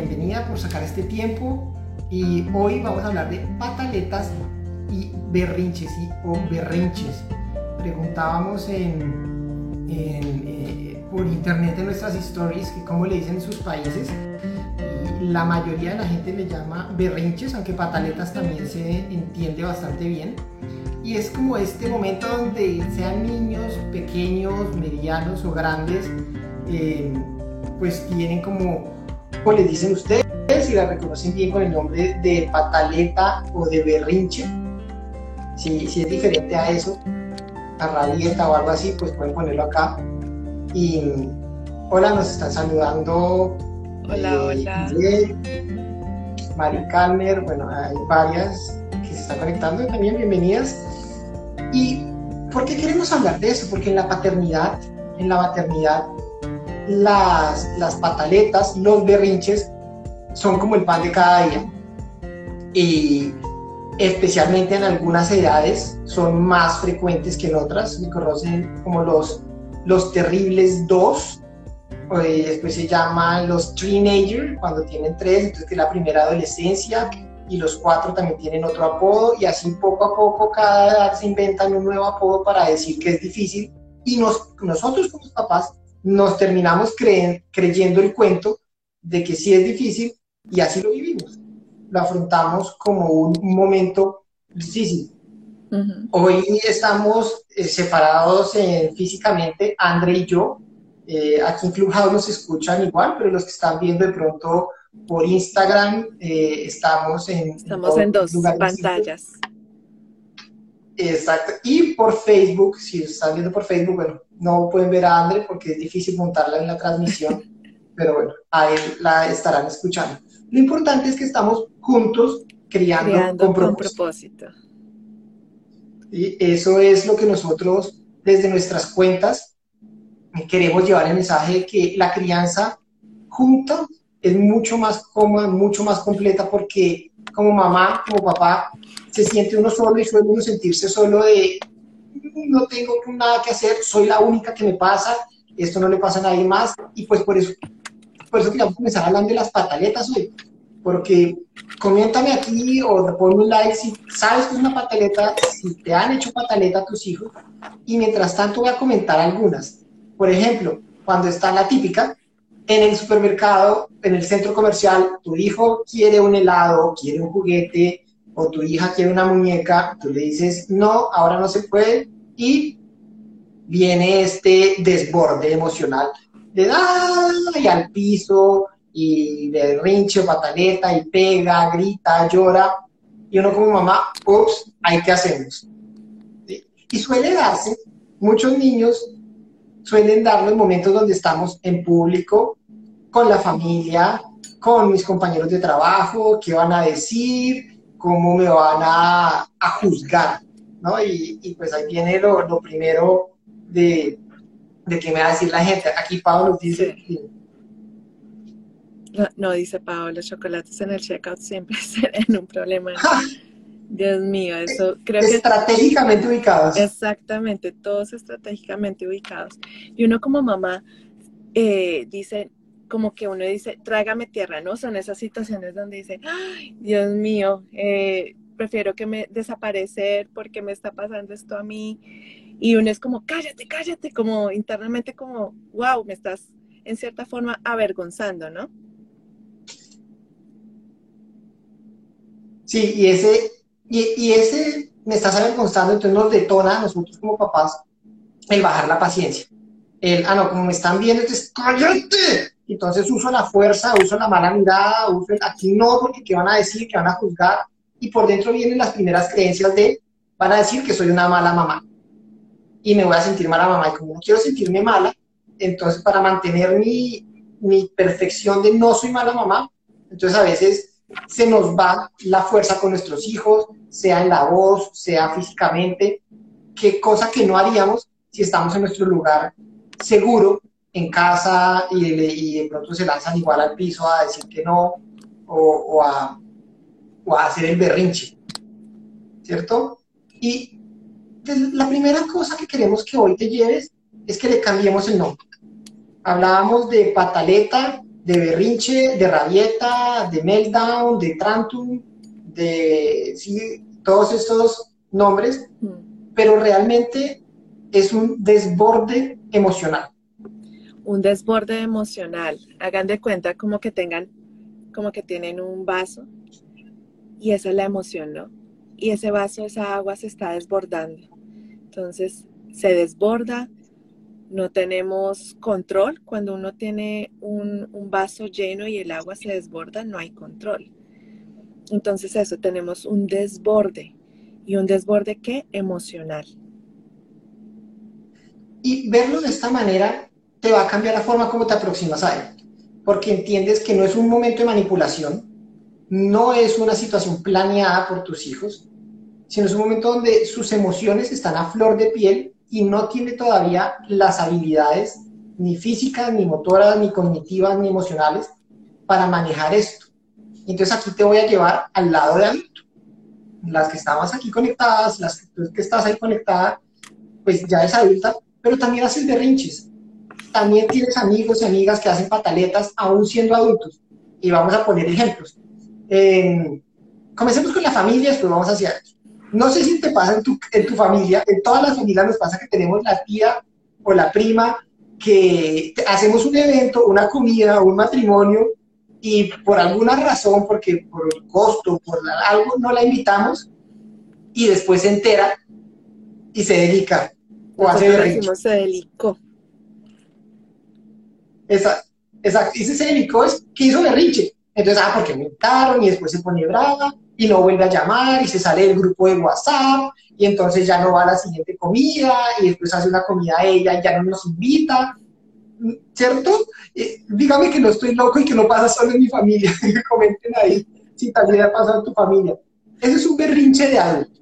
bienvenida por sacar este tiempo y hoy vamos a hablar de pataletas y berrinches y, o berrinches. Preguntábamos en, eh, por internet en nuestras stories que cómo le dicen en sus países y la mayoría de la gente le llama berrinches, aunque pataletas también se entiende bastante bien. Y es como este momento donde sean niños pequeños, medianos o grandes, eh, pues tienen como, como les dicen ustedes, si la reconocen bien con el nombre de pataleta o de berrinche. Si, si es diferente a eso, a rabieta o algo así, pues pueden ponerlo acá. Y hola, nos están saludando. Hola, eh, hola. Mari Calmer, bueno, hay varias que se están conectando también, bienvenidas. ¿Y por qué queremos hablar de eso? Porque en la paternidad, en la maternidad, las, las pataletas, los berrinches, son como el pan de cada día. Y especialmente en algunas edades son más frecuentes que en otras. Se conocen como los, los terribles dos. Eh, después se llaman los teenagers cuando tienen tres, entonces que la primera adolescencia. Y los cuatro también tienen otro apodo. Y así poco a poco cada edad se inventan un nuevo apodo para decir que es difícil. Y nos, nosotros como papás nos terminamos creyendo el cuento de que sí es difícil y así lo vivimos. Lo afrontamos como un momento difícil. Hoy estamos eh, separados eh, físicamente, André y yo. Eh, aquí en Clubhouse nos escuchan igual, pero los que están viendo de pronto por Instagram, estamos en... Estamos en, dos pantallas. Exacto. Y por Facebook, si están viendo por Facebook, bueno, no pueden ver a André porque es difícil montarla en la transmisión, pero bueno, a él la estarán escuchando. Lo importante es que estamos juntos criando, con, propósito. Y eso es lo que nosotros desde nuestras cuentas queremos llevar el mensaje de que la crianza junta es mucho más cómoda, mucho más completa porque como mamá, como papá, se siente uno solo y suele uno sentirse solo de no tengo nada que hacer, soy la única que me pasa, esto no le pasa a nadie más y pues por eso por eso queríamos comenzar hablando de las pataletas hoy, porque coméntame aquí o ponme un like si sabes que es una pataleta, si te han hecho pataleta a tus hijos, y mientras tanto voy a comentar algunas. Por ejemplo, cuando está la típica, en el supermercado, en el centro comercial, tu hijo quiere un helado, quiere un juguete, o tu hija quiere una muñeca, tú le dices, no, ahora no se puede, y viene este desborde emocional de y al piso y de rinche pataleta y pega, grita, llora. Y uno como mamá, ups, ¿hay qué hacemos? Y suele darse, muchos niños suelen darlo en momentos donde estamos en público, con la familia, con mis compañeros de trabajo, qué van a decir, cómo me van a, a juzgar, ¿no? Y, y, pues ahí viene lo, lo primero de, de qué me va a decir la gente. Aquí Pablo dice... No, dice Pablo, los chocolates en el checkout siempre serán un problema. Dios mío, eso creo que... Estratégicamente ubicados. Exactamente, todos estratégicamente ubicados. Y uno como mamá eh, dice, como que uno dice, trágame tierra, ¿no? Son esas situaciones donde dice, ay, Dios mío, eh, prefiero que me desaparecer porque me está pasando esto a mí y uno es como, cállate, cállate, como internamente como, wow, me estás en cierta forma avergonzando, ¿no? Sí, y ese, y, ese me estás avergonzando, entonces nos detona a nosotros como papás el bajar la paciencia. El, ah, no, como me están viendo, entonces, cállate. Entonces uso la fuerza, uso la mala mirada, uso el, aquí no, porque ¿qué van a decir? ¿Qué van a juzgar? Y por dentro vienen las primeras creencias de, van a decir que soy una mala mamá y me voy a sentir mala mamá. Y como no quiero sentirme mala, entonces para mantener mi, mi perfección de no soy mala mamá, entonces a veces se nos va la fuerza con nuestros hijos, sea en la voz, sea físicamente, qué cosa que no haríamos si estamos en nuestro lugar seguro, en casa, y, de pronto se lanzan igual al piso a decir que no, o, a, o a hacer el berrinche, ¿cierto? Y la primera cosa que queremos que hoy te lleves es que le cambiemos el nombre. Hablábamos de pataleta, de berrinche, de rabieta, de meltdown, de trantum, de sí, todos estos nombres, mm. pero realmente es un desborde emocional. Un desborde emocional. Hagan de cuenta como que tengan, como que tienen un vaso y esa es la emoción, ¿no? Y ese vaso, esa agua se está desbordando. Entonces se desborda, no tenemos control. Cuando uno tiene un, un, vaso lleno y el agua se desborda, no hay control. Entonces eso, tenemos un desborde. ¿Y un desborde qué? Emocional. Y verlo de esta manera te va a cambiar la forma como te aproximas a él. Porque entiendes que no es un momento de manipulación, no es una situación planeada por tus hijos, sino es un momento donde sus emociones están a flor de piel y no tiene todavía las habilidades ni físicas, ni motoras, ni cognitivas, ni emocionales para manejar esto. Entonces aquí te voy a llevar al lado de adulto. Las que estamos aquí conectadas, las que, que estás ahí conectada, pues ya es adulta, pero también haces berrinches. También tienes amigos y amigas que hacen pataletas aún siendo adultos. Y vamos a poner ejemplos. comencemos con la familia, después vamos hacia adentro. No sé si te pasa en tu, en tu familia, en todas las familias nos pasa que tenemos la tía o la prima que hacemos un evento, una comida, un matrimonio y por alguna razón, porque por el costo, por algo, no la invitamos y después se entera y se dedica o hace berrinche. se delicó. Esa, esa, ese se delicó es que hizo berrinche. Entonces, ah, porque me invitaron y después se pone brava y no vuelve a llamar y se sale del grupo de WhatsApp y entonces ya no va a la siguiente comida y después hace una comida a ella y ya no nos invita, ¿cierto? Eh, dígame que no estoy loco y que no pasa solo en mi familia, comenten ahí si también ha pasado en tu familia. Ese es un berrinche de adulto,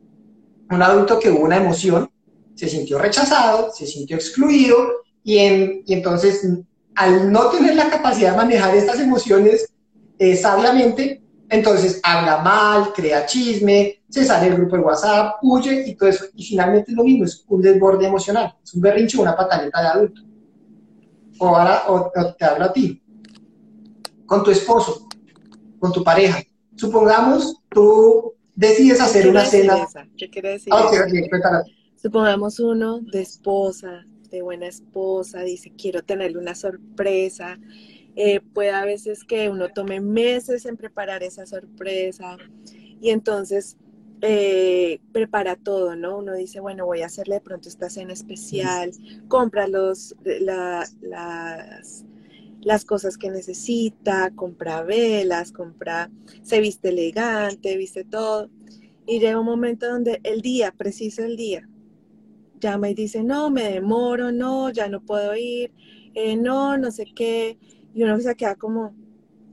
un adulto que hubo una emoción, se sintió rechazado, se sintió excluido y, y entonces al no tener la capacidad de manejar estas emociones eh, sabiamente, entonces habla mal, crea chisme, se sale del grupo de WhatsApp, huye y todo eso. Y finalmente es lo mismo, es un desborde emocional, es un berrinche, una pataleta de adulto. O, ahora, o, te hablo a ti, con tu esposo, con tu pareja. Supongamos tú decides hacer una cena. ¿Qué quiere decir? Supongamos uno de esposa, de buena esposa, dice, quiero tenerle una sorpresa, eh, puede a veces que uno tome meses en preparar esa sorpresa y entonces eh, prepara todo, ¿no? Uno dice, bueno, voy a hacerle de pronto esta cena especial, compra los, las, las cosas que necesita, compra velas, compra, se viste elegante, viste todo. Y llega un momento donde el día, preciso el día, llama y dice, no, me demoro, no, ya no puedo ir, eh, no, no sé qué y uno se queda como,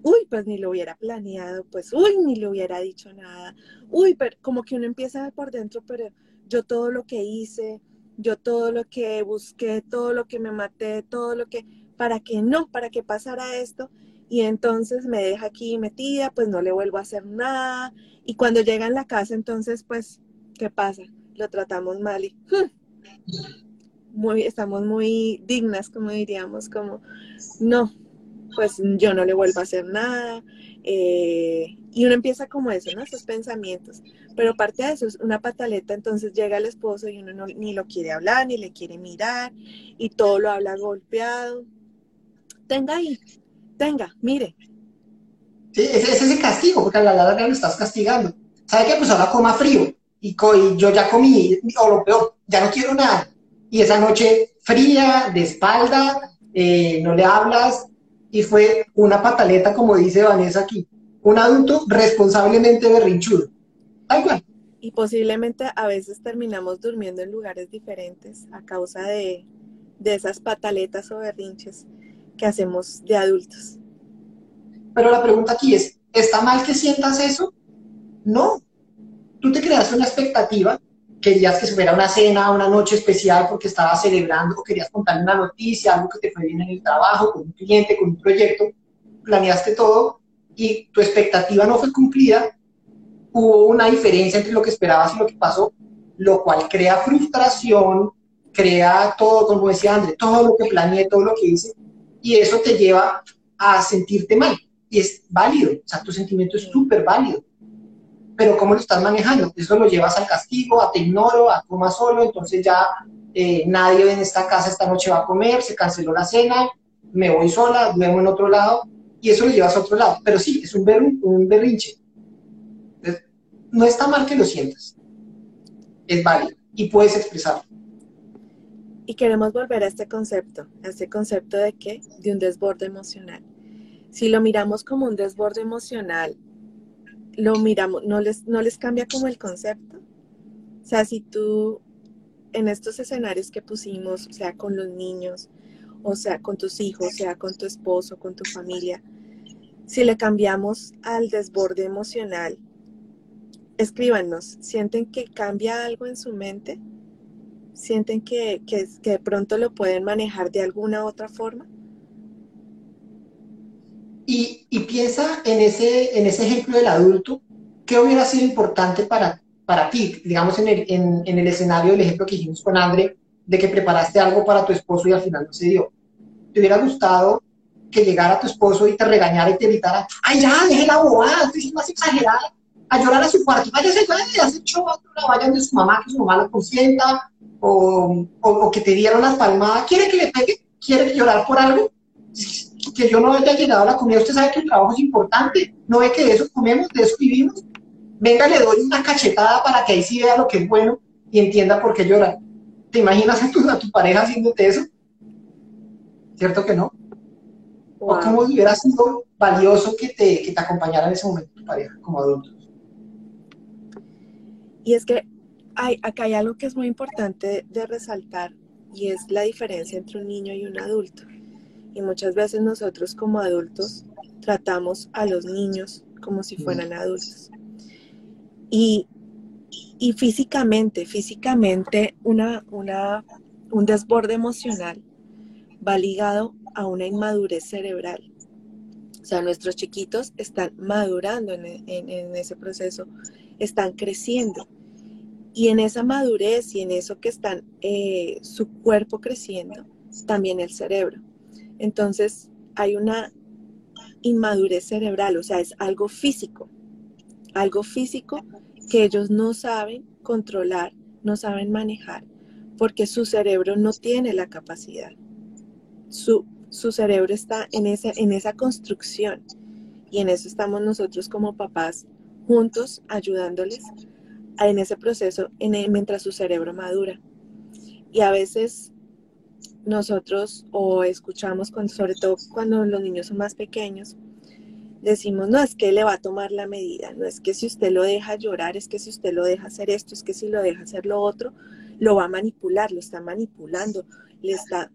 uy, pues ni lo hubiera planeado, pues, uy, ni le hubiera dicho nada, uy, pero como que uno empieza por dentro, pero yo todo lo que hice, yo todo lo que busqué, todo lo que me maté, todo lo que, para que no, para que pasara esto, y entonces me deja aquí metida, pues no le vuelvo a hacer nada, y cuando llega en la casa, entonces, pues, ¿qué pasa? Lo tratamos mal y... Muy, estamos muy dignas, como diríamos, como, no, pues yo no le vuelvo a hacer nada. Eh, y uno empieza como eso, ¿no? Esos pensamientos. Pero parte de eso es una pataleta, entonces llega el esposo y uno ni lo quiere hablar, ni le quiere mirar, y todo lo habla golpeado. Tenga ahí, tenga, mire. Sí, ese es ese castigo, porque a la larga lo estás castigando. ¿Sabe qué? Pues ahora coma frío, y, yo ya comí, o lo peor, ya no quiero nada. Y esa noche fría, de espalda, eh, no le hablas, y fue una pataleta, como dice Vanessa aquí, un adulto responsablemente berrinchudo. Tal Y posiblemente a veces terminamos durmiendo en lugares diferentes a causa de, de esas pataletas o berrinches que hacemos de adultos. Pero la pregunta aquí es, ¿está mal que sientas eso? No. Tú te creaste una expectativa querías que se fuera una cena, una noche especial porque estabas celebrando o querías contarle una noticia, algo que te fue bien en el trabajo, con un cliente, con un proyecto, planeaste todo y tu expectativa no fue cumplida, hubo una diferencia entre lo que esperabas y lo que pasó, lo cual crea frustración, crea todo, como decía André, todo lo que planeé, todo lo que hice, y eso te lleva a sentirte mal. Y es válido, o sea, tu sentimiento es súper válido. Pero ¿cómo lo estás manejando? Eso lo llevas al castigo, a te ignoro, a coma solo, entonces ya eh, nadie en esta casa esta noche va a comer, se canceló la cena, me voy sola, duermo en otro lado, y eso lo llevas a otro lado. Pero sí, es un, un berrinche. No está mal que lo sientas. Es válido y puedes expresarlo. Y queremos volver a este concepto, a este concepto de qué? De un desborde emocional. Si lo miramos como un desborde emocional, lo miramos, no les, no les cambia como el concepto. O sea, si tú en estos escenarios que pusimos, o sea, con los niños, o sea, con tus hijos, sea con tu esposo, con tu familia, si le cambiamos al desborde emocional, escríbanos, ¿sienten que cambia algo en su mente? ¿Sienten que, que, de pronto lo pueden manejar de alguna otra forma? Y, piensa en ese, en ese ejemplo del adulto, ¿qué hubiera sido importante para, para ti? Digamos, en el, en, el escenario del ejemplo que hicimos con André, de que preparaste algo para tu esposo y al final no se dio. ¿Te hubiera gustado que llegara tu esposo y te regañara y te gritara, ay ya, deje la bobada, más exagerada, a llorar a su cuarto, váyase, váyase, hace show, vayan de su mamá, que su mamá lo consienta, o, o, que te dieron las palmadas, quiere que le pegue, quiere llorar por algo, que yo no haya llegado a la comida, usted sabe que el trabajo es importante, no ve que de eso comemos, de eso vivimos, venga, le doy una cachetada para que ahí sí vea lo que es bueno y entienda por qué llora. ¿Te imaginas a tu, a tu pareja haciéndote eso? ¿Cierto que no? ¿O cómo hubiera sido valioso que te, que te acompañara en ese momento tu pareja como adultos? Y es que hay, acá hay algo que es muy importante de resaltar y es la diferencia entre un niño y un adulto. Y muchas veces nosotros como adultos tratamos a los niños como si fueran adultos. Y, y físicamente, físicamente una, una, un desborde emocional va ligado a una inmadurez cerebral. O sea, nuestros chiquitos están madurando en, en ese proceso, están creciendo y en esa madurez y en eso que están eh, su cuerpo creciendo, también el cerebro. Entonces hay una inmadurez cerebral, o sea, es algo físico, algo físico que ellos no saben controlar, no saben manejar, porque su cerebro no tiene la capacidad. Su, su cerebro está en esa, en esa construcción y en eso estamos nosotros como papás juntos ayudándoles en ese proceso mientras su cerebro madura. Y a veces nosotros o escuchamos, sobre todo cuando los niños son más pequeños, decimos, no, es que le va a tomar la medida, no es que si usted lo deja llorar, es que si usted lo deja hacer esto, es que si lo deja hacer lo otro, lo va a manipular, lo está manipulando, le está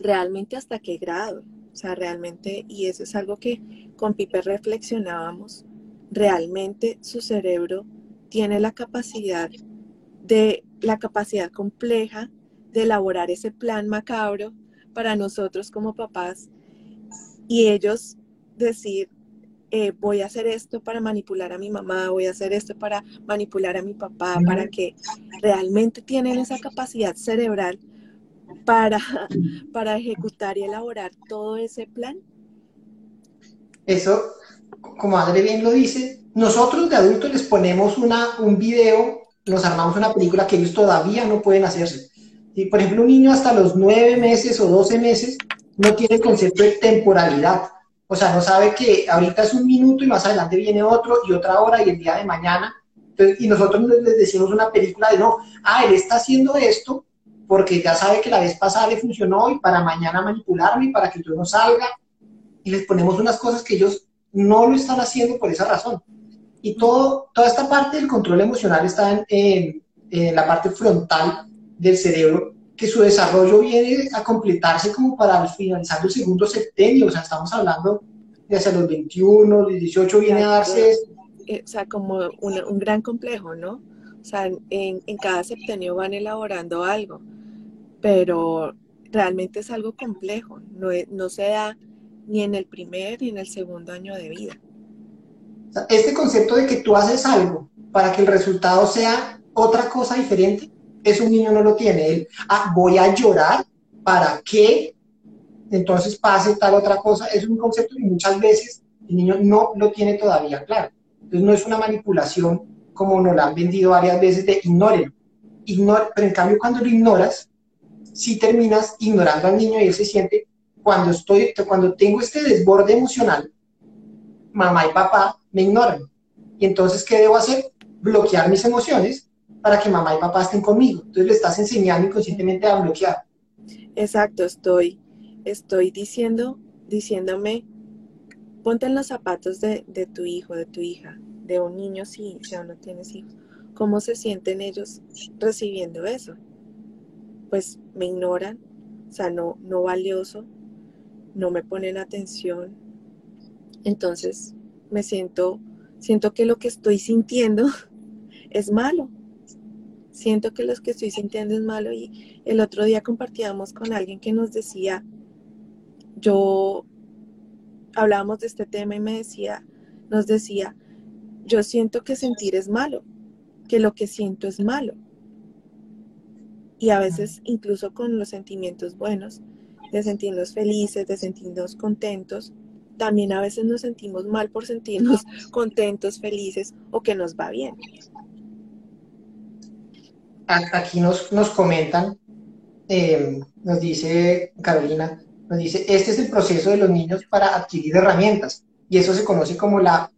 realmente hasta qué grado. O sea, realmente, y eso es algo que con Pipe reflexionábamos, realmente su cerebro tiene la capacidad de la capacidad compleja de elaborar ese plan macabro para nosotros como papás y ellos decir, eh, voy a hacer esto para manipular a mi mamá, voy a hacer esto para manipular a mi papá, para que realmente tienen esa capacidad cerebral para, para ejecutar y elaborar todo ese plan. Eso, como Adri bien lo dice, nosotros de adultos les ponemos una, un video, nos armamos una película que ellos todavía no pueden hacerse. Y, por ejemplo, un niño hasta los nueve meses o doce meses no tiene concepto de temporalidad. O sea, no sabe que ahorita es un minuto y más adelante viene otro y otra hora y el día de mañana. y nosotros les decimos una película de no, ah, él está haciendo esto porque ya sabe que la vez pasada le funcionó y para mañana manipularme y para que yo no salga. Y les ponemos unas cosas que ellos no lo están haciendo por esa razón. Y todo, toda esta parte del control emocional está en, la parte frontal del cerebro, que su desarrollo viene a completarse como para finalizar el segundo septenio, o sea, estamos hablando de hacia los 21, los 18 viene a darse... Eh, o sea, como un, gran complejo, ¿no? O sea, en, en cada septenio van elaborando algo, pero realmente es algo complejo, no, no se da ni en el primer ni en el segundo año de vida. Este concepto de que tú haces algo para que el resultado sea otra cosa diferente, eso un niño no lo tiene. Él, ah, voy a llorar para que entonces pase tal otra cosa. Es un concepto que muchas veces el niño no lo tiene todavía claro. Entonces no es una manipulación como nos la han vendido varias veces de ignórelo. Ignore, pero en cambio cuando lo ignoras, si terminas ignorando al niño y él se siente, cuando, estoy, cuando tengo este desborde emocional, mamá y papá me ignoran. Y entonces, ¿qué debo hacer? Bloquear mis emociones para que mamá y papá estén conmigo. Entonces le estás enseñando inconscientemente a bloquear. Exacto, estoy, estoy diciendo, diciéndome, ponte en los zapatos de, de tu hijo, de tu hija, de un niño si, si aún no tienes hijos. ¿Cómo se sienten ellos recibiendo eso? Pues me ignoran, o sea, no, no valioso, no me ponen atención. Entonces me siento, siento que lo que estoy sintiendo es malo. Siento que lo que estoy sintiendo es malo y el otro día compartíamos con alguien que nos decía, yo hablábamos de este tema y me decía, nos decía, yo siento que sentir es malo, que lo que siento es malo. Y a veces incluso con los sentimientos buenos, de sentirnos felices, de sentirnos contentos, también a veces nos sentimos mal por sentirnos contentos, felices o que nos va bien. Aquí nos, nos comentan, eh, nos dice Carolina, nos dice, este es el proceso de los niños para adquirir herramientas y eso se conoce como la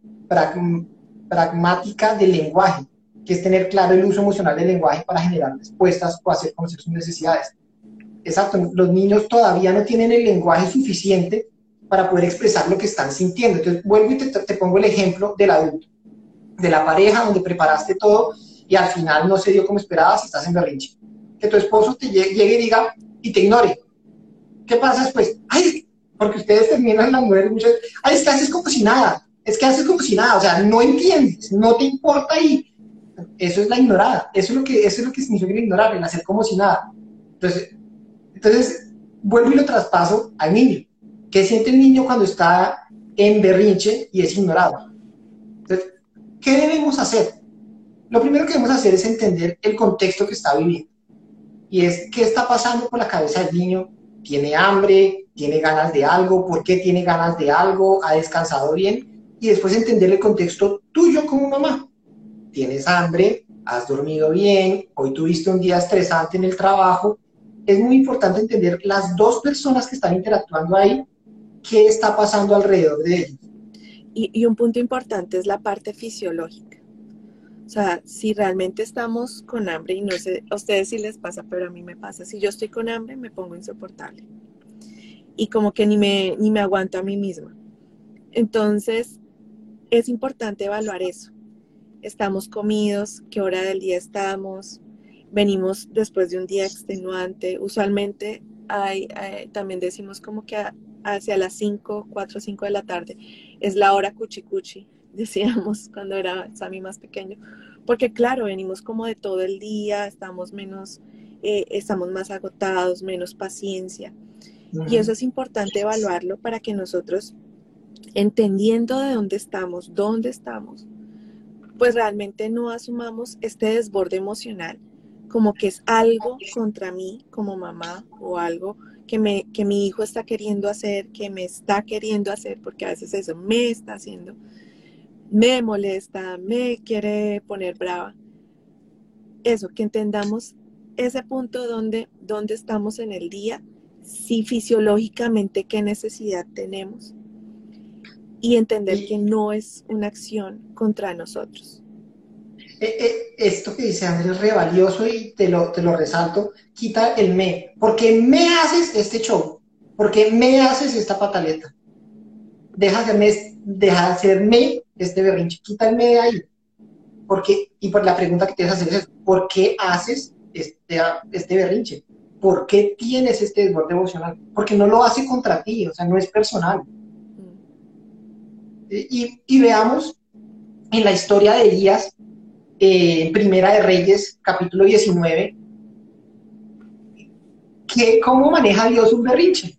pragmática del lenguaje, que es tener claro el uso emocional del lenguaje para generar respuestas o hacer conocer sus necesidades. Exacto, los niños todavía no tienen el lenguaje suficiente para poder expresar lo que están sintiendo. Entonces, vuelvo y te, te pongo el ejemplo del adulto, de la pareja donde preparaste todo y al final no se dio como esperabas y estás en berrinche. Que tu esposo te llegue, y diga y te ignore. ¿Qué pasa después? Ay, porque ustedes terminan la mujer muchas ay, es que haces como si nada, es que haces como si nada, o sea, no entiendes, no te importa y eso es la ignorada, eso es lo que, eso es lo que significa ignorar, el hacer como si nada. Entonces, entonces, vuelvo y lo traspaso al niño. ¿Qué siente el niño cuando está en berrinche y es ignorado? ¿qué debemos hacer? Lo primero que debemos hacer es entender el contexto que está viviendo. Y es qué está pasando por la cabeza del niño. ¿Tiene hambre? ¿Tiene ganas de algo? ¿Por qué tiene ganas de algo? ¿Ha descansado bien? Y después entender el contexto tuyo como mamá. ¿Tienes hambre? ¿Has dormido bien? ¿Hoy tuviste un día estresante en el trabajo? Es muy importante entender las dos personas que están interactuando ahí, qué está pasando alrededor de ellos. Y, y un punto importante es la parte fisiológica. O sea, si realmente estamos con hambre, y no sé a ustedes si les pasa, pero a mí me pasa, si yo estoy con hambre me pongo insoportable. Y como que ni me, ni me aguanto a mí misma. Entonces, es importante evaluar eso. Estamos comidos, qué hora del día estamos, venimos después de un día extenuante. Usualmente hay, también decimos como que hacia las 5, 4, 5 de la tarde es la hora cuchi cuchi decíamos cuando era Sammy más pequeño, porque claro, venimos como de todo el día, estamos menos, eh, estamos más agotados, menos paciencia. Y eso es importante evaluarlo para que nosotros, entendiendo de dónde estamos, dónde estamos, pues realmente no asumamos este desborde emocional como que es algo contra mí como mamá o algo que, me, que mi hijo está queriendo hacer, que me está queriendo hacer, porque a veces eso me está haciendo, me molesta, me quiere poner brava. Eso, que entendamos ese punto donde, donde estamos en el día, si fisiológicamente qué necesidad tenemos y entender que no es una acción contra nosotros. Eh, eh, esto que dice Andrés es re valioso y te lo, te lo resalto, quita el me. porque me haces este show? porque me haces esta pataleta? Deja de, hacerme, deja de hacerme este berrinche, quita el me de ahí. Porque, y por la pregunta que te hacer es, ¿por qué haces este, este berrinche? ¿Por qué tienes este desborde emocional? Porque no lo hace contra ti, o sea, no es personal. Mm. Y, y veamos en la historia de Elías, en Primera de Reyes, capítulo 19, que cómo maneja Dios un berrinche.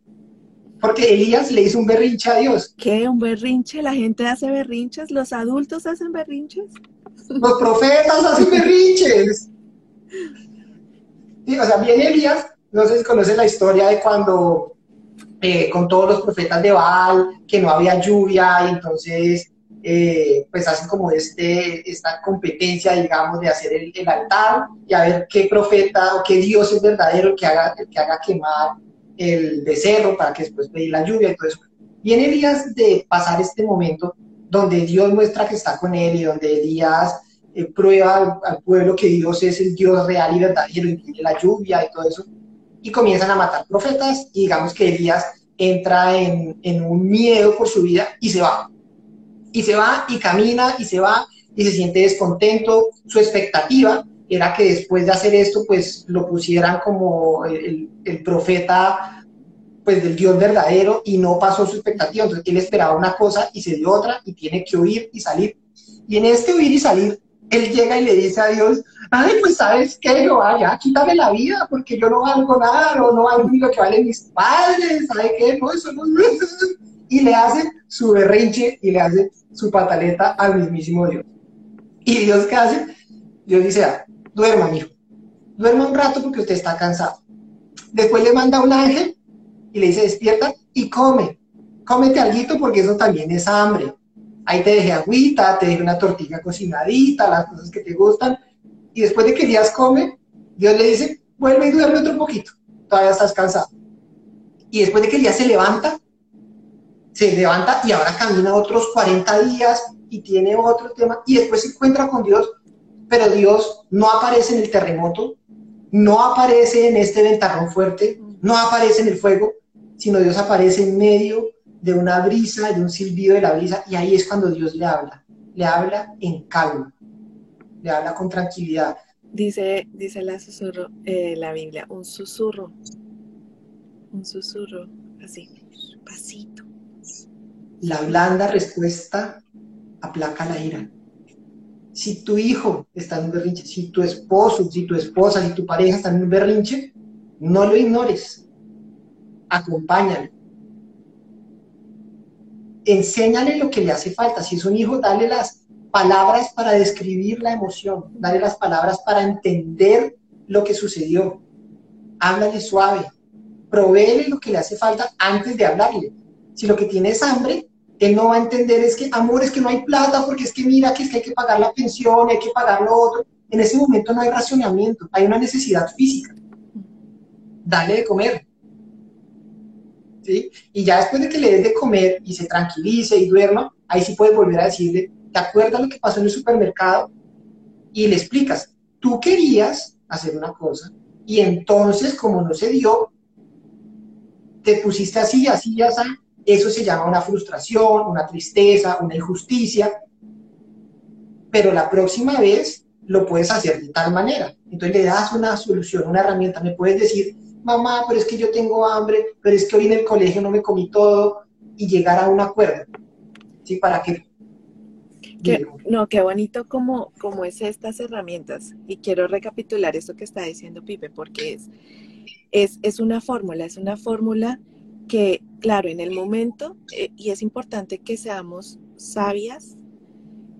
Porque Elías le hizo un berrinche a Dios. ¿Qué? ¿Un berrinche? ¿La gente hace berrinches? ¿Los adultos hacen berrinches? Los profetas hacen berrinches. o sea, viene Elías, no sé si conoce la historia de cuando eh, con todos los profetas de Baal, que no había lluvia, y entonces eh, pues hacen como este, esta competencia, digamos, de hacer el, altar y a ver qué profeta o qué Dios es verdadero que haga, que haga quemar el becerro para que después pedir la lluvia y todo eso. Viene Elías de pasar este momento donde Dios muestra que está con él y donde Elías eh, prueba al, pueblo que Dios es el Dios real y verdadero y tiene la lluvia y todo eso. Y comienzan a matar profetas y digamos que Elías entra en, en un miedo por su vida y se va y se va y camina y se va y se siente descontento. Su expectativa era que después de hacer esto, pues lo pusieran como el, profeta pues del Dios verdadero y no pasó su expectativa. Entonces él esperaba una cosa y se dio otra y tiene que huir y salir. Y en este huir y salir, él llega y le dice a Dios, ay, pues sabes qué, Jehová, ya quítame la vida porque yo no valgo nada, o no valgo lo que valen mis padres, ¿sabes qué? No, eso no... y le hace su berrinche y le hace su pataleta al mismísimo Dios. ¿Y Dios qué hace? Dios dice, ah, duerma, hijo. Duerma un rato porque usted está cansado. Después le manda un ángel y le dice, despierta y come. Cómete algo porque eso también es hambre. Ahí te dejé agüita, te dejé una tortilla cocinadita, las cosas que te gustan. Y después de que Dios come, Dios le dice, vuelve y duerme otro poquito. Todavía estás cansado. Y después de que Elías se levanta, se levanta y ahora camina otros 40 días y tiene otro tema y después se encuentra con Dios, pero Dios no aparece en el terremoto, no aparece en este ventarrón fuerte, no aparece en el fuego, sino Dios aparece en medio de una brisa, de un silbido de la brisa y ahí es cuando Dios le habla, le habla en calma, le habla con tranquilidad. Dice, dice la, susurro, eh, la Biblia, un susurro, un susurro, así, pasito la blanda respuesta aplaca la ira. Si tu hijo está en un berrinche, si tu esposo, si tu esposa, si tu pareja está en un berrinche, no lo ignores. Acompáñale. Enséñale lo que le hace falta. Si es un hijo, dale las palabras para describir la emoción, dale las palabras para entender lo que sucedió. Háblale suave, provéele lo que le hace falta antes de hablarle si lo que tiene es hambre, él no va a entender es que, amor, es que no hay plata, porque es que mira, que es que hay que pagar la pensión, hay que pagar lo otro. En ese momento no hay racionamiento, hay una necesidad física. Dale de comer. ¿Sí? Y ya después de que le des de comer y se tranquilice y duerma, ahí sí puedes volver a decirle, ¿te acuerdas lo que pasó en el supermercado? Y le explicas, tú querías hacer una cosa y entonces como no se dio, te pusiste así, así, así, eso se llama una frustración, una tristeza, una injusticia, pero la próxima vez lo puedes hacer de tal manera. Entonces le das una solución, una herramienta. Me puedes decir, mamá, pero es que yo tengo hambre, pero es que hoy en el colegio no me comí todo y llegar a un acuerdo. ¿Sí? Para que... no, qué bonito como, como es estas herramientas. Y quiero recapitular esto que está diciendo Pipe, porque es, es, es una fórmula, es una fórmula que, claro, en el momento, eh, y es importante que seamos sabias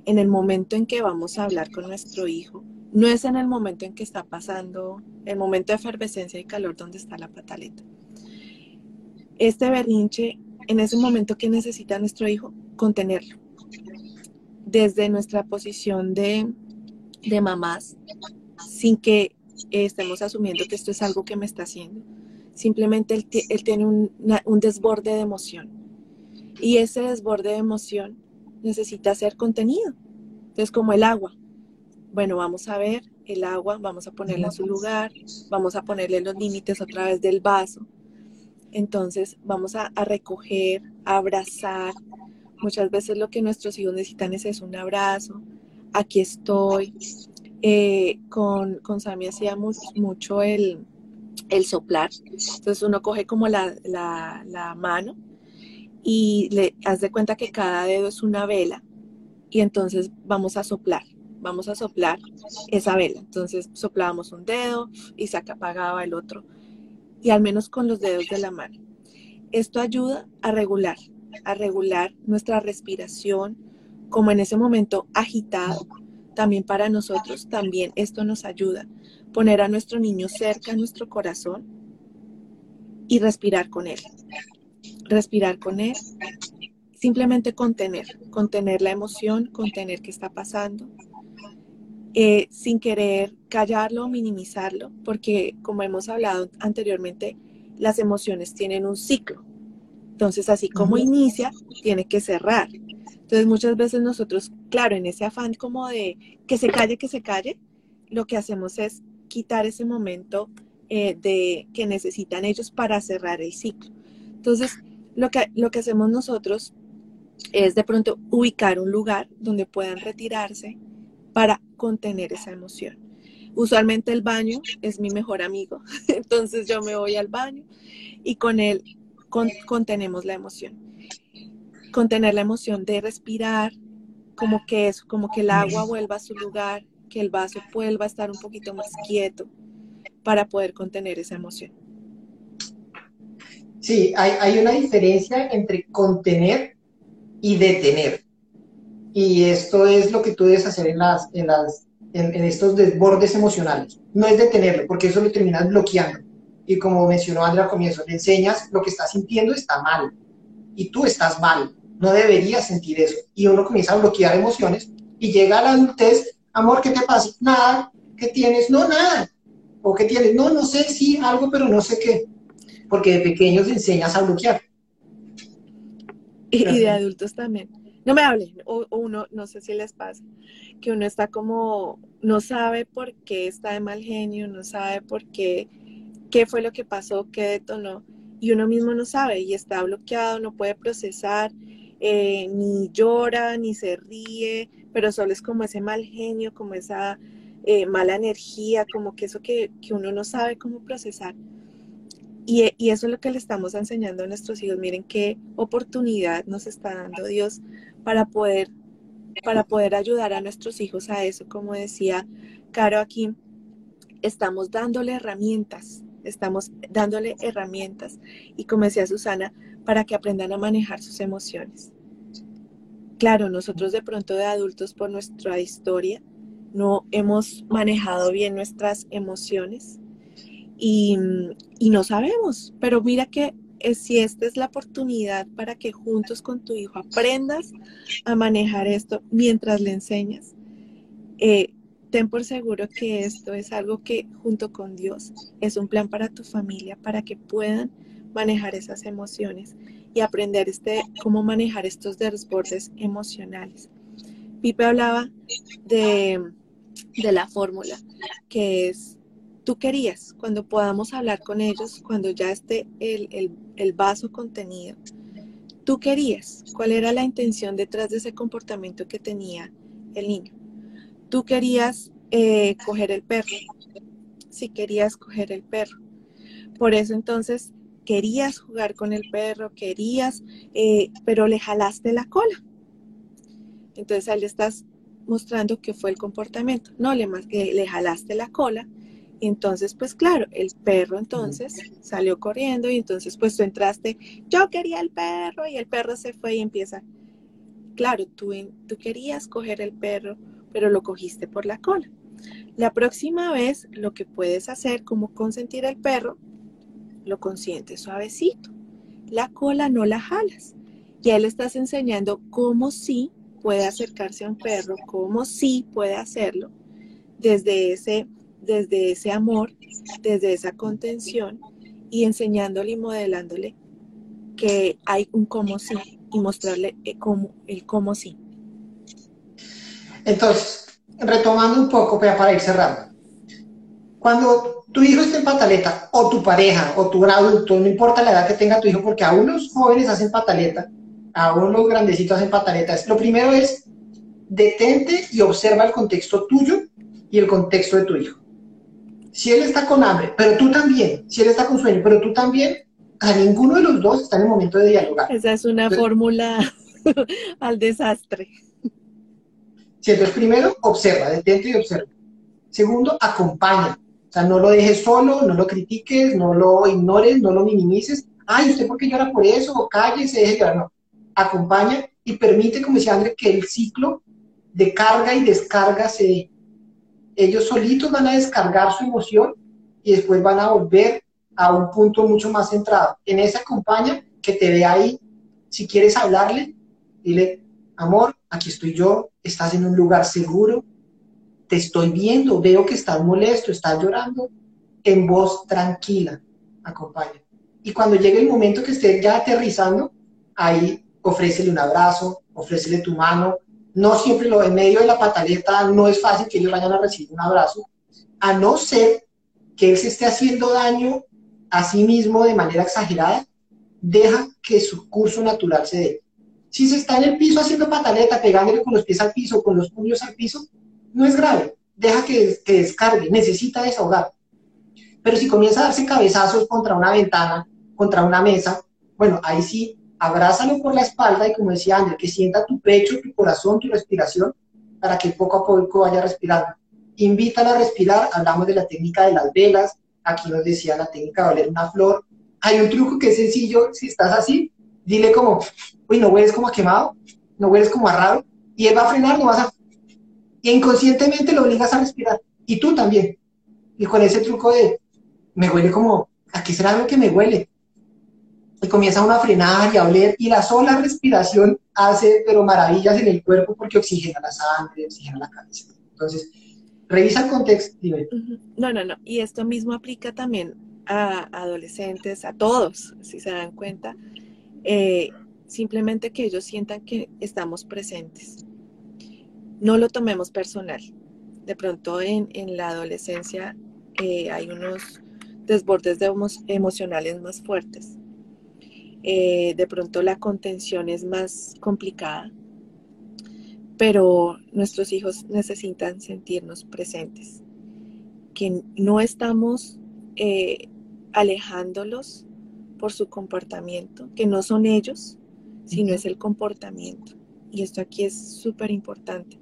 en el momento en que vamos a hablar con nuestro hijo, no es en el momento en que está pasando, el momento de efervescencia y calor donde está la pataleta. Este berrinche, en ese momento que necesita nuestro hijo, contenerlo. Desde nuestra posición de, de mamás, sin que estemos asumiendo que esto es algo que me está haciendo, Simplemente él, tiene un, desborde de emoción. Y ese desborde de emoción necesita ser contenido. Entonces, como el agua. Bueno, vamos a ver el agua, vamos a ponerla en su lugar, vamos a ponerle los límites a través del vaso. Entonces, vamos a, recoger, a abrazar. Muchas veces lo que nuestros hijos necesitan es, un abrazo. Aquí estoy. Eh, con, con Sammy hacíamos mucho el, el soplar. Entonces uno coge como la, la, mano y le haz de cuenta que cada dedo es una vela y entonces vamos a soplar, vamos a soplar esa vela. Entonces soplábamos un dedo y se apagaba el otro y al menos con los dedos de la mano. Esto ayuda a regular, a regular nuestra respiración, como en ese momento agitado, también para nosotros, también esto nos ayuda poner a nuestro niño cerca a nuestro corazón y respirar con él. respirar con él, simplemente contener, contener la emoción, contener qué está pasando, eh, sin querer callarlo o minimizarlo, porque como hemos hablado anteriormente, las emociones tienen un ciclo. Entonces, así como inicia, tiene que cerrar. Entonces, muchas veces nosotros, claro, en ese afán como de que se calle, que se calle, lo que hacemos es quitar ese momento eh, de que necesitan ellos para cerrar el ciclo. Entonces, lo que, lo que hacemos nosotros es de pronto ubicar un lugar donde puedan retirarse para contener esa emoción. Usualmente el baño es mi mejor amigo, entonces yo me voy al baño y con él contenemos la emoción. Contener la emoción de respirar, como que eso, como que el agua vuelva a su lugar, que el vaso vuelva a estar un poquito más quieto para poder contener esa emoción. Sí, hay, una diferencia entre contener y detener. Y esto es lo que tú debes hacer en, las, en, las, en, estos desbordes emocionales. No es detenerlo, porque eso lo terminas bloqueando. Y como mencionó Andrea al comienzo, le enseñas lo que estás sintiendo está mal. Y tú estás mal. No deberías sentir eso. Y uno comienza a bloquear emociones y llega a la adultez, amor, ¿qué te pasa? Nada. ¿Qué tienes? No, nada. ¿O qué tienes? No, no sé, sí, algo, pero no sé qué. Porque de pequeños enseñas a bloquear. Y, y de adultos también no me hablen, o, uno, no sé si les pasa, que uno está como, no sabe por qué está de mal genio, no sabe por qué, qué fue lo que pasó, qué detonó, y uno mismo no sabe y está bloqueado, no puede procesar, eh, ni llora, ni se ríe, pero solo es como ese mal genio, como esa eh, mala energía, como que eso que, que uno no sabe cómo procesar. Y, y, eso es lo que le estamos enseñando a nuestros hijos. Miren qué oportunidad nos está dando Dios para poder, para poder ayudar a nuestros hijos a eso. Como decía Caro aquí, estamos dándole herramientas, estamos dándole herramientas. Y como decía Susana, para que aprendan a manejar sus emociones. Claro, nosotros de pronto de adultos por nuestra historia no hemos manejado bien nuestras emociones y, no sabemos, pero mira que si esta es la oportunidad para que juntos con tu hijo aprendas a manejar esto mientras le enseñas, eh, ten por seguro que esto es algo que junto con Dios es un plan para tu familia, para que puedan manejar esas emociones y aprender este, cómo manejar estos desbordes emocionales. Pipe hablaba de, de la fórmula, que es tú querías, cuando podamos hablar con ellos, cuando ya esté el, vaso contenido, tú querías, cuál era la intención detrás de ese comportamiento que tenía el niño. Tú querías eh, coger el perro, si querías coger el perro. Por eso entonces querías jugar con el perro, querías, eh, pero le jalaste la cola. Entonces ahí le estás mostrando que fue el comportamiento. No, le, le jalaste la cola entonces, pues claro, el perro entonces salió corriendo y entonces pues tú entraste, yo quería el perro y el perro se fue y empieza, claro, tú, tú querías coger el perro, pero lo cogiste por la cola. La próxima vez lo que puedes hacer como consentir al perro, lo consientes suavecito. La cola no la jalas. Ya le estás enseñando cómo sí puede acercarse a un perro, cómo sí puede hacerlo desde ese desde ese amor, desde esa contención y enseñándole y modelándole que hay un cómo sí y mostrarle eh, cómo, el cómo sí. Entonces, retomando un poco para ir cerrando. Cuando tu hijo esté en pataleta, o tu pareja, o tu adulto, no importa la edad que tenga tu hijo, porque a unos jóvenes hacen pataleta, a unos grandecitos hacen pataleta, lo primero es detente y observa el contexto tuyo y el contexto de tu hijo si él está con hambre, pero tú también, si él está con sueño, pero tú también, a ninguno de los dos está en el momento de dialogar. Esa es una fórmula al desastre. Si entonces primero, observa, detente y observa. Segundo, acompaña. Sea, no lo dejes solo, no lo critiques, no lo ignores, no lo minimices. Ay, ¿usted por qué llora por eso? O cállese, deje llorar. No. Acompaña y permite, como decía André, que el ciclo de carga y descarga se, ellos solitos van a descargar su emoción y después van a volver a un punto mucho más centrado. En esa compañía que te vea ahí. Si quieres hablarle, dile, amor, aquí estoy yo, estás en un lugar seguro, te estoy viendo, veo que estás molesto, estás llorando, en voz tranquila, acompaña. Y cuando llegue el momento que esté ya aterrizando, ahí ofrécele un abrazo, ofrécele tu mano. No siempre lo en medio de la pataleta no es fácil que ellos vayan a recibir un abrazo, a no ser que él se esté haciendo daño a sí mismo de manera exagerada, deja que su curso natural se dé. Si se está en el piso haciendo pataleta, pegándole con los pies al piso, con los puños al piso, no es grave. Deja que, que descargue, necesita desahogar. Pero si comienza a darse cabezazos contra una ventana, contra una mesa, bueno, ahí sí, abrázalo por la espalda y como decía André, que sienta tu pecho, tu corazón, tu respiración, para que poco a poco vaya respirando. Invítala a respirar, hablamos de la técnica de las velas, aquí nos decía la técnica de oler una flor. Hay un truco que es sencillo, si estás así, dile como, uy, no hueles como quemado, no hueles como a raro, y él va a frenar, no vas a... Y inconscientemente lo obligas a respirar, y tú también. Y con ese truco de, me huele como, ¿a qué será lo que me huele? Y comienza uno a frenar y a oler, y la sola respiración hace, pero maravillas en el cuerpo porque oxigena la sangre, oxigena la cabeza. Entonces, revisa el contexto. Dime. No, no, no. Y esto mismo aplica también a adolescentes, a todos, si se dan cuenta. Eh, simplemente que ellos sientan que estamos presentes. No lo tomemos personal. De pronto en, la adolescencia eh, hay unos desbordes de emocionales más fuertes. Eh, de pronto la contención es más complicada, pero nuestros hijos necesitan sentirnos presentes, que no estamos alejándolos por su comportamiento, que no son ellos, sino es el comportamiento. Y esto aquí es súper importante.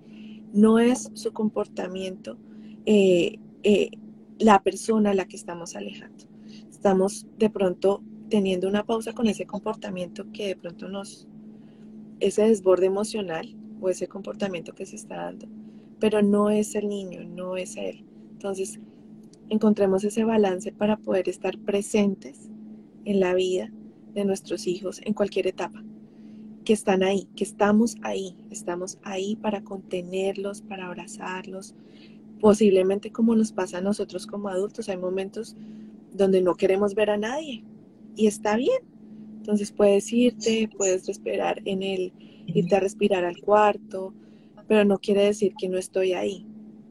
No es su comportamiento eh, eh, la persona a la que estamos alejando. Estamos de pronto teniendo una pausa con ese comportamiento que de pronto nos, ese desborde emocional o ese comportamiento que se está dando, pero no es el niño, no es él. Entonces, encontremos ese balance para poder estar presentes en la vida de nuestros hijos en cualquier etapa, que están ahí, que estamos ahí, estamos ahí para contenerlos, para abrazarlos, posiblemente como nos pasa a nosotros como adultos, hay momentos donde no queremos ver a nadie y está bien. Entonces puedes irte, puedes respirar en él, irte a respirar al cuarto, pero no quiere decir que no estoy ahí.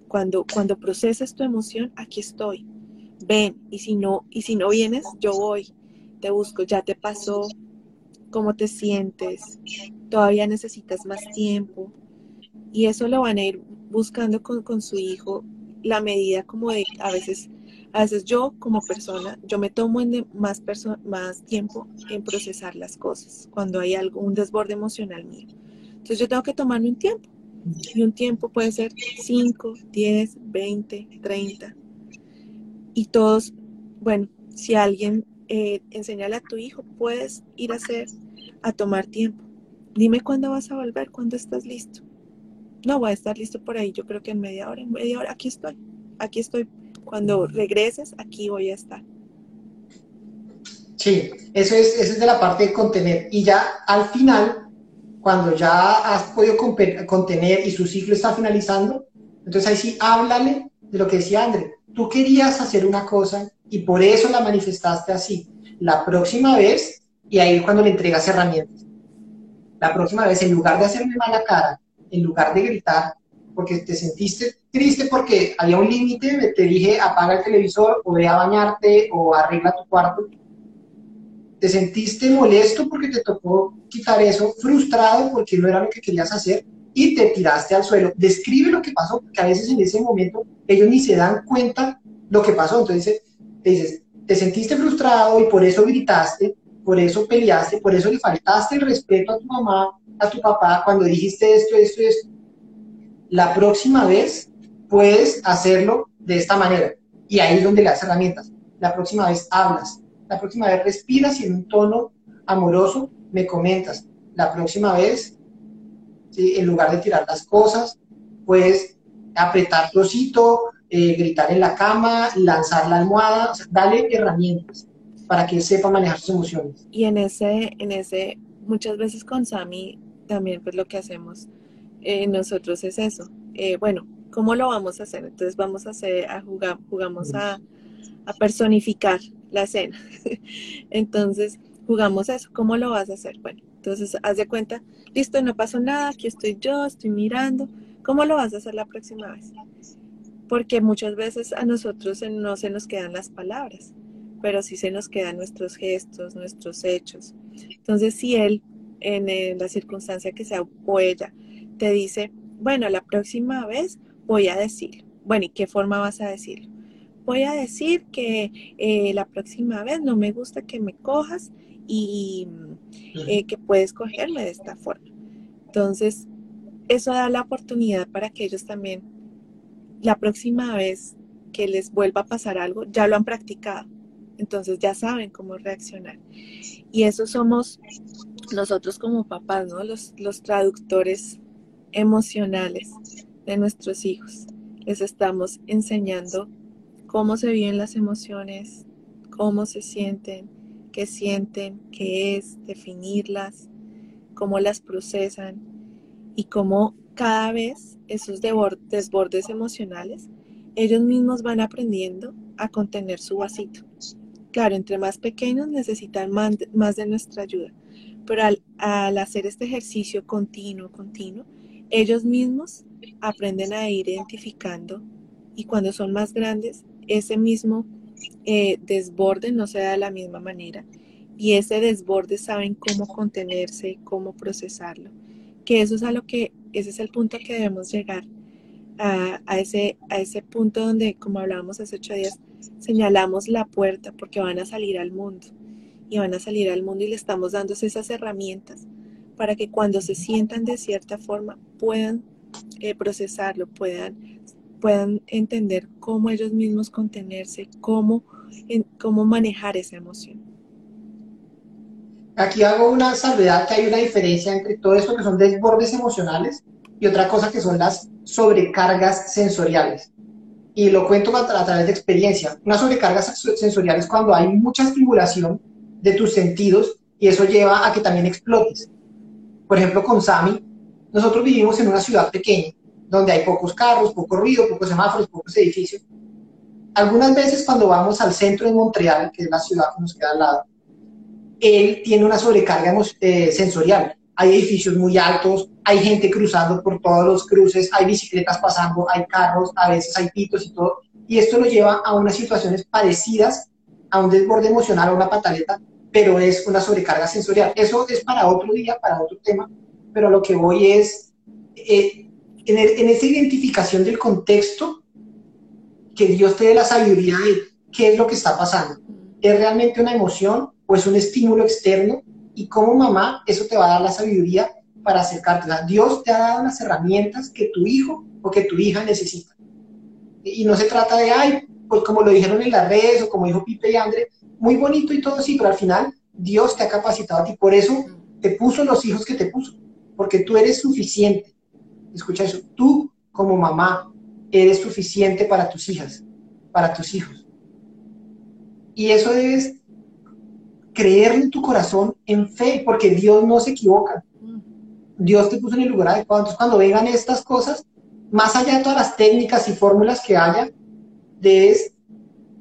Cuando, cuando proceses tu emoción, aquí estoy. Ven, y si no, y si no vienes, yo voy te busco, ya te pasó, cómo te sientes, todavía necesitas más tiempo. Y eso lo van a ir buscando con, su hijo, la medida como de, a veces, a veces yo como persona, yo me tomo más, más tiempo en procesar las cosas, cuando hay algo, un desborde emocional mío. Entonces yo tengo que tomarme un tiempo. Y un tiempo puede ser 5, 10, 20, 30. Y todos, bueno, si alguien eh, enseñale a tu hijo, puedes ir a hacer, a tomar tiempo. Dime cuándo vas a volver, cuándo estás listo. No voy a estar listo por ahí, yo creo que en media hora, en media hora, aquí estoy, aquí estoy. Cuando regreses, aquí voy a estar. Sí, eso es, eso es de la parte de contener. Y ya al final, cuando ya has podido contener y su ciclo está finalizando, entonces ahí sí, háblale de lo que decía André. Tú querías hacer una cosa y por eso la manifestaste así. La próxima vez, y ahí cuando le entregas herramientas, la próxima vez, en lugar de hacerme mala cara, en lugar de gritar, porque te sentiste triste porque había un límite, te dije apaga el televisor o ve a bañarte o arregla tu cuarto, te sentiste molesto porque te tocó quitar eso, frustrado porque no era lo que querías hacer y te tiraste al suelo. Describe lo que pasó, porque a veces en ese momento ellos ni se dan cuenta lo que pasó. Entonces, te dices, te sentiste frustrado y por eso gritaste, por eso peleaste, por eso le faltaste el respeto a tu mamá, a tu papá cuando dijiste esto, esto, esto. La próxima vez puedes hacerlo de esta manera. Y ahí es donde le das herramientas. La próxima vez hablas. La próxima vez respiras y en un tono amoroso me comentas. La próxima vez, en lugar de tirar las cosas, puedes apretar tu osito, eh, gritar en la cama, lanzar la almohada, dale herramientas. Para que sepa manejar sus emociones. Y en ese, en ese, muchas veces con Sami también pues lo que hacemos eh, nosotros es eso. Eh, bueno, ¿cómo lo vamos a hacer? Entonces vamos a hacer, a jugar, jugamos a, a personificar la escena. Entonces jugamos eso. ¿Cómo lo vas a hacer? Bueno, entonces haz de cuenta, listo, no pasó nada, aquí estoy yo, estoy mirando. ¿Cómo lo vas a hacer la próxima vez? Porque muchas veces a nosotros no se nos quedan las palabras, pero sí se nos quedan nuestros gestos, nuestros hechos. Entonces, si él, en la circunstancia que sea, o ella, te dice, bueno, la próxima vez voy a decir, bueno, ¿y qué forma vas a decirlo? Voy a decir que eh, la próxima vez no me gusta que me cojas y eh, que puedes cogerme de esta forma. Entonces, eso da la oportunidad para que ellos también, la próxima vez que les vuelva a pasar algo, ya lo han practicado. Entonces ya saben cómo reaccionar. Y eso somos nosotros como papás, ¿no? Los, los traductores emocionales de nuestros hijos. Les estamos enseñando cómo se viven las emociones, cómo se sienten, qué sienten, qué es, definirlas, cómo las procesan y cómo cada vez esos desbordes emocionales, ellos mismos van aprendiendo a contener su vasito. Claro, entre más pequeños necesitan más de, nuestra ayuda, pero al, al hacer este ejercicio continuo, continuo, ellos mismos aprenden a ir identificando y cuando son más grandes, ese mismo eh, desborde no se da de la misma manera y ese desborde saben cómo contenerse, cómo procesarlo que eso es a lo que, ese es el punto que debemos llegar, a, ese, a ese punto donde, como hablábamos hace ocho días, señalamos la puerta porque van a salir al mundo y van a salir al mundo y le estamos dando esas herramientas para que cuando se sientan de cierta forma puedan eh, procesarlo, puedan, puedan entender cómo ellos mismos contenerse, cómo, cómo manejar esa emoción. Aquí hago una salvedad que hay una diferencia entre todo esto que son desbordes emocionales y otra cosa que son las sobrecargas sensoriales. Y lo cuento a, través de experiencia. Una sobrecarga sensorial es cuando hay mucha estimulación de tus sentidos y eso lleva a que también explotes. Por ejemplo, con Sami, nosotros vivimos en una ciudad pequeña, donde hay pocos carros, poco ruido, pocos semáforos, pocos edificios. Algunas veces cuando vamos al centro de Montreal, que es la ciudad que nos queda al lado, él tiene una sobrecarga eh, sensorial. Hay edificios muy altos, hay gente cruzando por todos los cruces, hay bicicletas pasando, hay carros, a veces hay pitos y todo. Y esto lo lleva a unas situaciones parecidas a un desborde emocional o una pataleta, pero es una sobrecarga sensorial. Eso es para otro día, para otro tema, pero lo que voy es, eh, en, en esa identificación del contexto, que Dios te dé la sabiduría de qué es lo que está pasando. ¿Es realmente una emoción o es un estímulo externo y como mamá eso te va a dar la sabiduría para acercarte. Dios te ha dado las herramientas que tu hijo o que tu hija necesita. Y no se trata de, ay, pues como lo dijeron en las redes o como dijo Pipe y André, muy bonito y todo, sí, pero al final Dios te ha capacitado a ti. Por eso te puso los hijos que te puso, porque tú eres suficiente. Escucha eso, tú como mamá eres suficiente para tus hijas, para tus hijos. Y eso es creer en tu corazón en fe, porque Dios no se equivoca. Dios te puso en el lugar adecuado. Entonces, cuando vengan estas cosas, más allá de todas las técnicas y fórmulas que haya, debes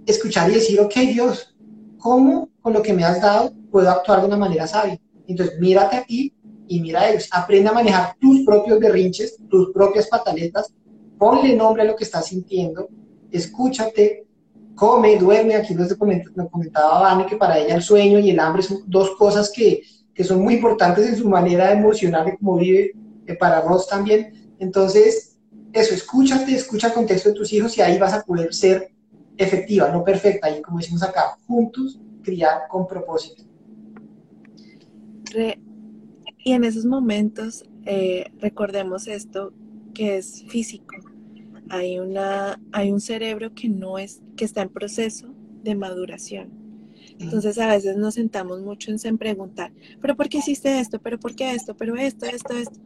escuchar y decir, ok, Dios, ¿cómo con lo que me has dado puedo actuar de una manera sabia? Entonces, mírate a ti y mira a ellos. Aprende a manejar tus propios berrinches, tus propias pataletas. Ponle nombre a lo que estás sintiendo. Escúchate, come, duerme, aquí nos comentaba Vane que para ella el sueño y el hambre son dos cosas que, que son muy importantes en su manera emocional de cómo vive, eh, para Ross también. Entonces, eso, escúchate, escucha el contexto de tus hijos y ahí vas a poder ser efectiva, no perfecta, y como decimos acá, juntos, criar con propósito. y en esos momentos, eh, recordemos esto que es físico, hay, una, hay un cerebro que no es, que está en proceso de maduración. Entonces a veces nos sentamos mucho en, preguntar, pero ¿por qué hiciste esto? ¿Pero por qué esto? ¿Pero esto, esto, esto?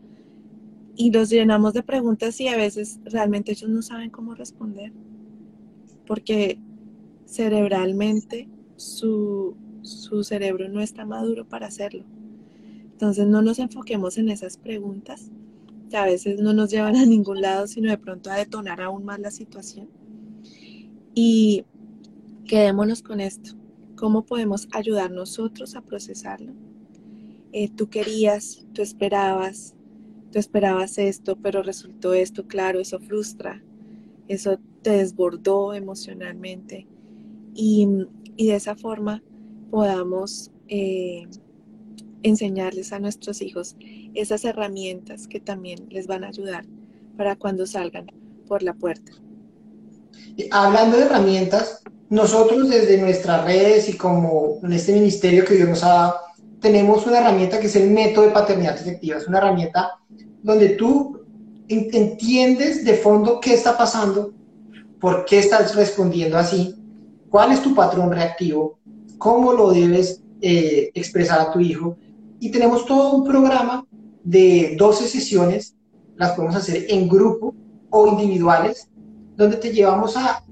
Y los llenamos de preguntas y a veces realmente ellos no saben cómo responder. Porque cerebralmente su, su cerebro no está maduro para hacerlo. Entonces no nos enfoquemos en esas preguntas que a veces no nos llevan a ningún lado, sino de pronto a detonar aún más la situación. Y quedémonos con esto. ¿Cómo podemos ayudar nosotros a procesarlo? Eh, tú querías, tú esperabas, tú esperabas esto, pero resultó esto, claro, eso frustra, eso te desbordó emocionalmente. Y, de esa forma podamos eh, enseñarles a nuestros hijos esas herramientas que también les van a ayudar para cuando salgan por la puerta. Hablando de herramientas, nosotros desde nuestras redes y como en este ministerio que Dios nos ha dado, tenemos una herramienta que es el método de paternidad efectiva. Es una herramienta donde tú entiendes de fondo qué está pasando, por qué estás respondiendo así, cuál es tu patrón reactivo, cómo lo debes eh, expresar a tu hijo. Y tenemos todo un programa de 12 sesiones, las podemos hacer en grupo o individuales, donde te llevamos a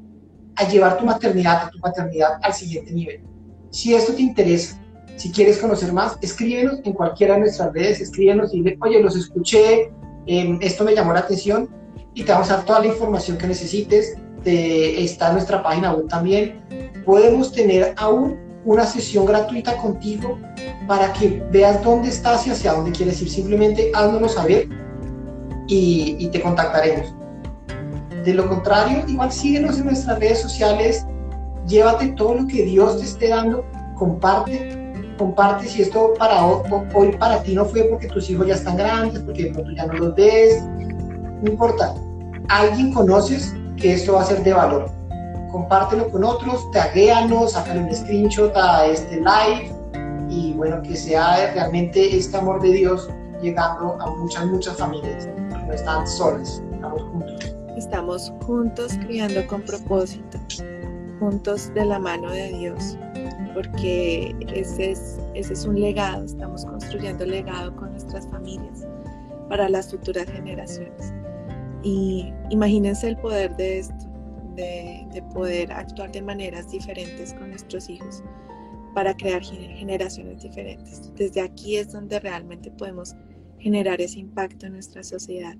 a llevar tu maternidad, tu paternidad al siguiente nivel. Si esto te interesa, si quieres conocer más, escríbenos en cualquiera de nuestras redes, escríbenos y dile, oye, los escuché, em, esto me llamó la atención y te vamos a dar toda la información que necesites. está en nuestra página web también. Podemos tener aún una sesión gratuita contigo para que veas dónde estás y hacia dónde quieres ir. Simplemente háznoslo saber y, y te contactaremos. De lo contrario, igual síguenos en nuestras redes sociales, llévate todo lo que Dios te esté dando, comparte, comparte si esto para hoy para ti no fue porque tus hijos ya están grandes, porque tú ya no los ves, no importa. Alguien conoces que esto va a ser de valor. Compártelo con otros, taguéanos, sácale un screenshot a este live y bueno, que sea realmente este amor de Dios llegando a muchas, muchas familias. No están solas. Estamos juntos criando con propósito, juntos de la mano de Dios, porque ese es, ese es un legado, estamos construyendo legado con nuestras familias para las futuras generaciones. Y imagínense el poder de esto, de, de poder actuar de maneras diferentes con nuestros hijos para crear generaciones diferentes. Desde aquí es donde realmente podemos generar ese impacto en nuestra sociedad.